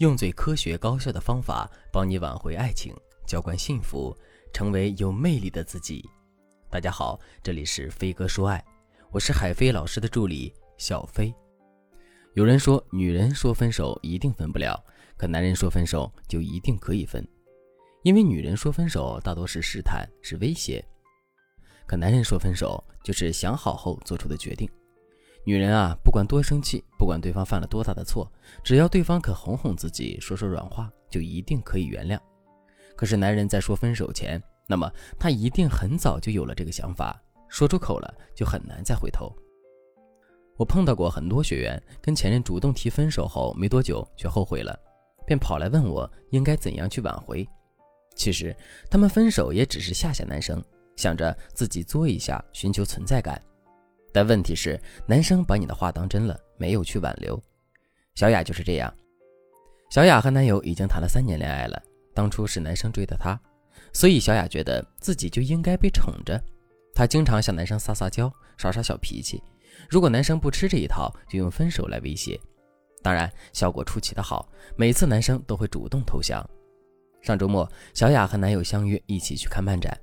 用最科学高效的方法帮你挽回爱情，浇灌幸福，成为有魅力的自己。大家好，这里是飞哥说爱，我是海飞老师的助理小飞。有人说，女人说分手一定分不了，可男人说分手就一定可以分，因为女人说分手大多是试探，是威胁，可男人说分手就是想好后做出的决定。女人啊，不管多生气，不管对方犯了多大的错，只要对方肯哄哄自己，说说软话，就一定可以原谅。可是男人在说分手前，那么他一定很早就有了这个想法，说出口了就很难再回头。我碰到过很多学员跟前任主动提分手后没多久却后悔了，便跑来问我应该怎样去挽回。其实他们分手也只是吓吓男生，想着自己作一下，寻求存在感。但问题是，男生把你的话当真了，没有去挽留。小雅就是这样。小雅和男友已经谈了三年恋爱了，当初是男生追的她，所以小雅觉得自己就应该被宠着。她经常向男生撒撒娇，耍耍小脾气。如果男生不吃这一套，就用分手来威胁。当然，效果出奇的好，每次男生都会主动投降。上周末，小雅和男友相约一起去看漫展，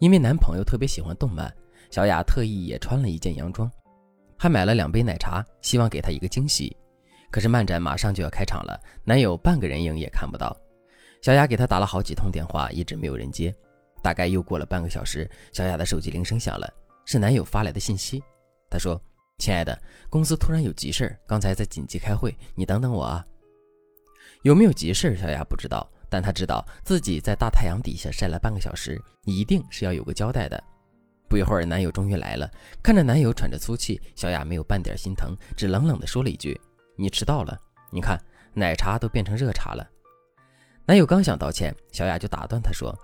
因为男朋友特别喜欢动漫。小雅特意也穿了一件洋装，还买了两杯奶茶，希望给他一个惊喜。可是漫展马上就要开场了，男友半个人影也看不到。小雅给他打了好几通电话，一直没有人接。大概又过了半个小时，小雅的手机铃声响了，是男友发来的信息。他说：“亲爱的，公司突然有急事刚才在紧急开会，你等等我啊。”有没有急事小雅不知道，但她知道自己在大太阳底下晒了半个小时，一定是要有个交代的。不一会儿，男友终于来了。看着男友喘着粗气，小雅没有半点心疼，只冷冷地说了一句：“你迟到了，你看奶茶都变成热茶了。”男友刚想道歉，小雅就打断他说：“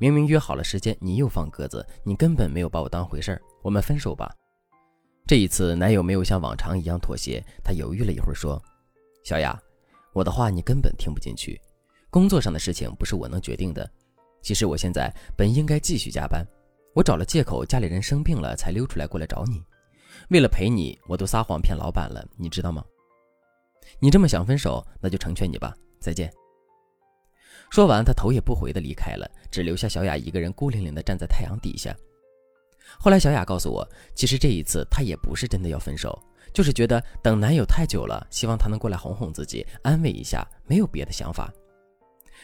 明明约好了时间，你又放鸽子，你根本没有把我当回事儿。我们分手吧。”这一次，男友没有像往常一样妥协，他犹豫了一会儿说：“小雅，我的话你根本听不进去。工作上的事情不是我能决定的。其实我现在本应该继续加班。”我找了借口，家里人生病了，才溜出来过来找你。为了陪你，我都撒谎骗老板了，你知道吗？你这么想分手，那就成全你吧。再见。说完，他头也不回的离开了，只留下小雅一个人孤零零的站在太阳底下。后来，小雅告诉我，其实这一次她也不是真的要分手，就是觉得等男友太久了，希望他能过来哄哄自己，安慰一下，没有别的想法。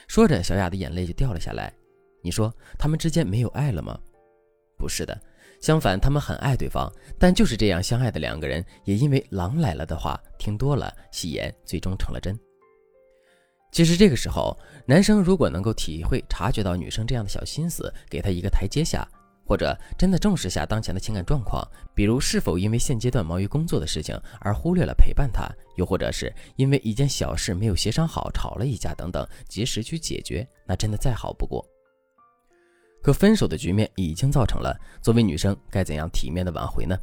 说着，小雅的眼泪就掉了下来。你说他们之间没有爱了吗？不是的，相反，他们很爱对方，但就是这样相爱的两个人，也因为狼来了的话听多了，戏言最终成了真。其实这个时候，男生如果能够体会、察觉到女生这样的小心思，给她一个台阶下，或者真的重视下当前的情感状况，比如是否因为现阶段忙于工作的事情而忽略了陪伴她，又或者是因为一件小事没有协商好吵了一架等等，及时去解决，那真的再好不过。可分手的局面已经造成了，作为女生该怎样体面的挽回呢？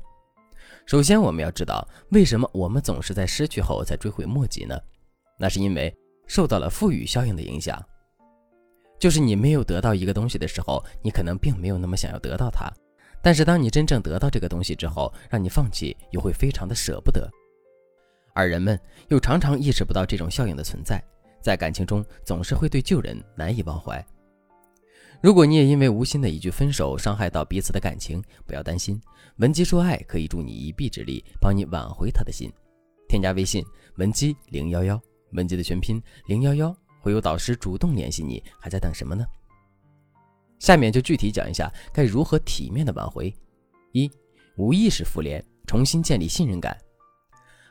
首先，我们要知道为什么我们总是在失去后才追悔莫及呢？那是因为受到了赋予效应的影响。就是你没有得到一个东西的时候，你可能并没有那么想要得到它；但是当你真正得到这个东西之后，让你放弃又会非常的舍不得。而人们又常常意识不到这种效应的存在，在感情中总是会对旧人难以忘怀。如果你也因为无心的一句分手伤害到彼此的感情，不要担心，文姬说爱可以助你一臂之力，帮你挽回他的心。添加微信文姬零幺幺，文姬的全拼零幺幺，会有导师主动联系你。还在等什么呢？下面就具体讲一下该如何体面的挽回。一，无意识复联，重新建立信任感。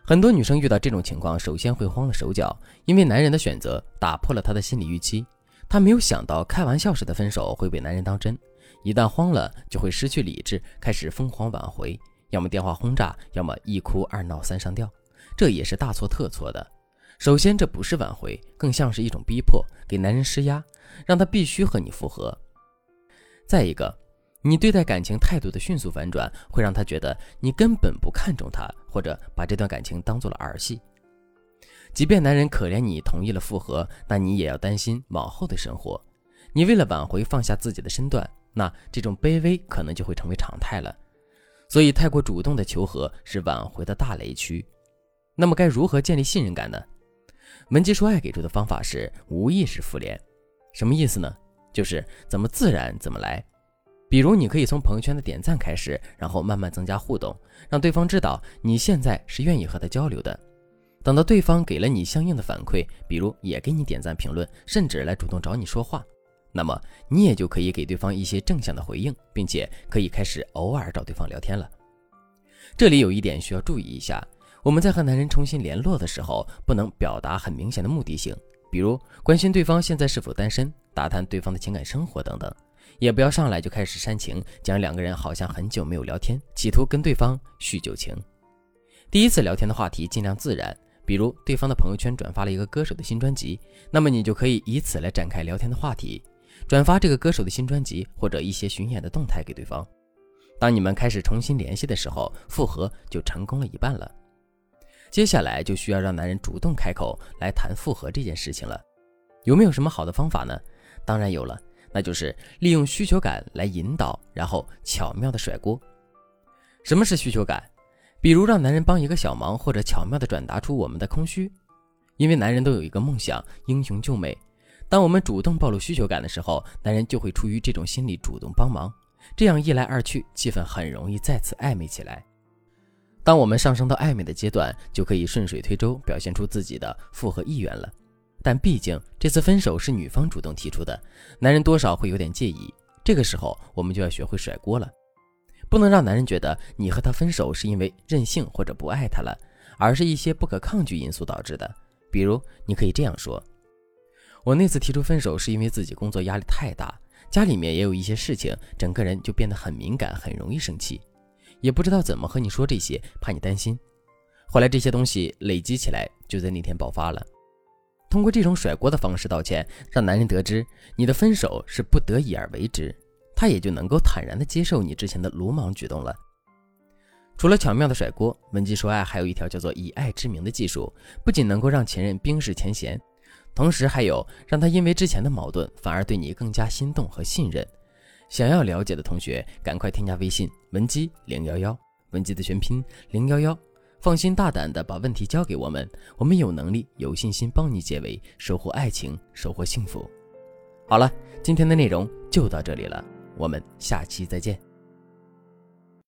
很多女生遇到这种情况，首先会慌了手脚，因为男人的选择打破了她的心理预期。她没有想到开玩笑似的分手会被男人当真，一旦慌了就会失去理智，开始疯狂挽回，要么电话轰炸，要么一哭二闹三上吊，这也是大错特错的。首先，这不是挽回，更像是一种逼迫，给男人施压，让他必须和你复合。再一个，你对待感情态度的迅速反转，会让他觉得你根本不看重他，或者把这段感情当做了儿戏。即便男人可怜你同意了复合，那你也要担心往后的生活。你为了挽回放下自己的身段，那这种卑微可能就会成为常态了。所以，太过主动的求和是挽回的大雷区。那么，该如何建立信任感呢？文姬说爱给出的方法是无意识复联，什么意思呢？就是怎么自然怎么来。比如，你可以从朋友圈的点赞开始，然后慢慢增加互动，让对方知道你现在是愿意和他交流的。等到对方给了你相应的反馈，比如也给你点赞、评论，甚至来主动找你说话，那么你也就可以给对方一些正向的回应，并且可以开始偶尔找对方聊天了。这里有一点需要注意一下：我们在和男人重新联络的时候，不能表达很明显的目的性，比如关心对方现在是否单身，打探对方的情感生活等等。也不要上来就开始煽情，讲两个人好像很久没有聊天，企图跟对方叙旧情。第一次聊天的话题尽量自然，比如对方的朋友圈转发了一个歌手的新专辑，那么你就可以以此来展开聊天的话题，转发这个歌手的新专辑或者一些巡演的动态给对方。当你们开始重新联系的时候，复合就成功了一半了。接下来就需要让男人主动开口来谈复合这件事情了。有没有什么好的方法呢？当然有了。那就是利用需求感来引导，然后巧妙的甩锅。什么是需求感？比如让男人帮一个小忙，或者巧妙的转达出我们的空虚。因为男人都有一个梦想，英雄救美。当我们主动暴露需求感的时候，男人就会出于这种心理主动帮忙。这样一来二去，气氛很容易再次暧昧起来。当我们上升到暧昧的阶段，就可以顺水推舟，表现出自己的复合意愿了。但毕竟这次分手是女方主动提出的，男人多少会有点介意。这个时候，我们就要学会甩锅了，不能让男人觉得你和他分手是因为任性或者不爱他了，而是一些不可抗拒因素导致的。比如，你可以这样说：“我那次提出分手是因为自己工作压力太大，家里面也有一些事情，整个人就变得很敏感，很容易生气，也不知道怎么和你说这些，怕你担心。后来这些东西累积起来，就在那天爆发了。”通过这种甩锅的方式道歉，让男人得知你的分手是不得已而为之，他也就能够坦然地接受你之前的鲁莽举动了。除了巧妙的甩锅，文姬说爱还有一条叫做以爱之名的技术，不仅能够让前任冰释前嫌，同时还有让他因为之前的矛盾反而对你更加心动和信任。想要了解的同学，赶快添加微信文姬零幺幺，文姬的全拼零幺幺。放心大胆的把问题交给我们，我们有能力、有信心帮你解围，收获爱情，收获幸福。好了，今天的内容就到这里了，我们下期再见。